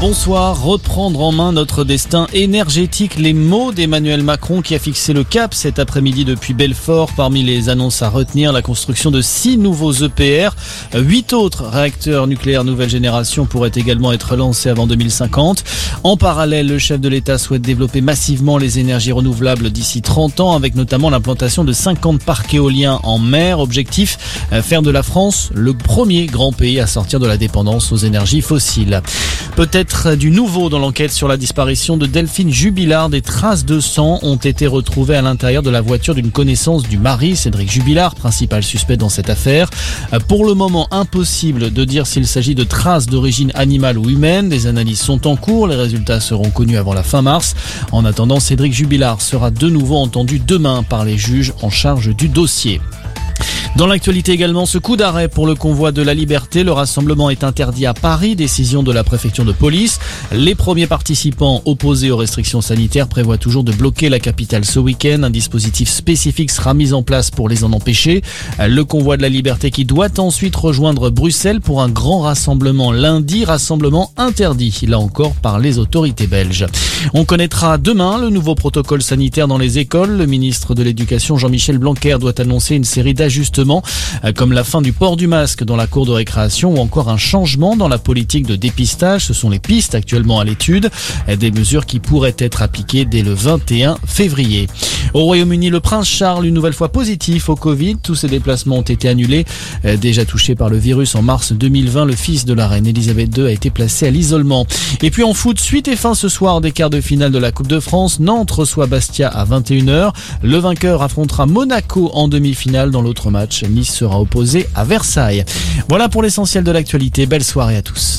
Bonsoir, reprendre en main notre destin énergétique, les mots d'Emmanuel Macron qui a fixé le cap cet après-midi depuis Belfort. Parmi les annonces à retenir, la construction de six nouveaux EPR. Huit autres réacteurs nucléaires nouvelle génération pourraient également être lancés avant 2050. En parallèle, le chef de l'État souhaite développer massivement les énergies renouvelables d'ici 30 ans avec notamment l'implantation de 50 parcs éoliens en mer. Objectif, faire de la France le premier grand pays à sortir de la dépendance aux énergies fossiles. Peut-être du nouveau dans l'enquête sur la disparition de Delphine Jubilard. Des traces de sang ont été retrouvées à l'intérieur de la voiture d'une connaissance du mari, Cédric Jubilard, principal suspect dans cette affaire. Pour le moment, impossible de dire s'il s'agit de traces d'origine animale ou humaine. Des analyses sont en cours. Les résultats seront connus avant la fin mars. En attendant, Cédric Jubilard sera de nouveau entendu demain par les juges en charge du dossier. Dans l'actualité également, ce coup d'arrêt pour le convoi de la liberté. Le rassemblement est interdit à Paris, décision de la préfecture de police. Les premiers participants opposés aux restrictions sanitaires prévoient toujours de bloquer la capitale ce week-end. Un dispositif spécifique sera mis en place pour les en empêcher. Le convoi de la liberté qui doit ensuite rejoindre Bruxelles pour un grand rassemblement lundi, rassemblement interdit, là encore par les autorités belges. On connaîtra demain le nouveau protocole sanitaire dans les écoles. Le ministre de l'Éducation Jean-Michel Blanquer doit annoncer une série d'ajustements euh, comme la fin du port du masque dans la cour de récréation ou encore un changement dans la politique de dépistage. Ce sont les pistes actuellement à l'étude, euh, des mesures qui pourraient être appliquées dès le 21 février. Au Royaume-Uni, le prince Charles, une nouvelle fois positif au Covid. Tous ses déplacements ont été annulés. Euh, déjà touché par le virus en mars 2020, le fils de la reine Elisabeth II a été placé à l'isolement. Et puis en foot, suite et fin ce soir des quarts de finale de la Coupe de France. Nantes reçoit Bastia à 21h. Le vainqueur affrontera Monaco en demi-finale dans l'autre match. Nice sera opposé à Versailles. Voilà pour l'essentiel de l'actualité. Belle soirée à tous.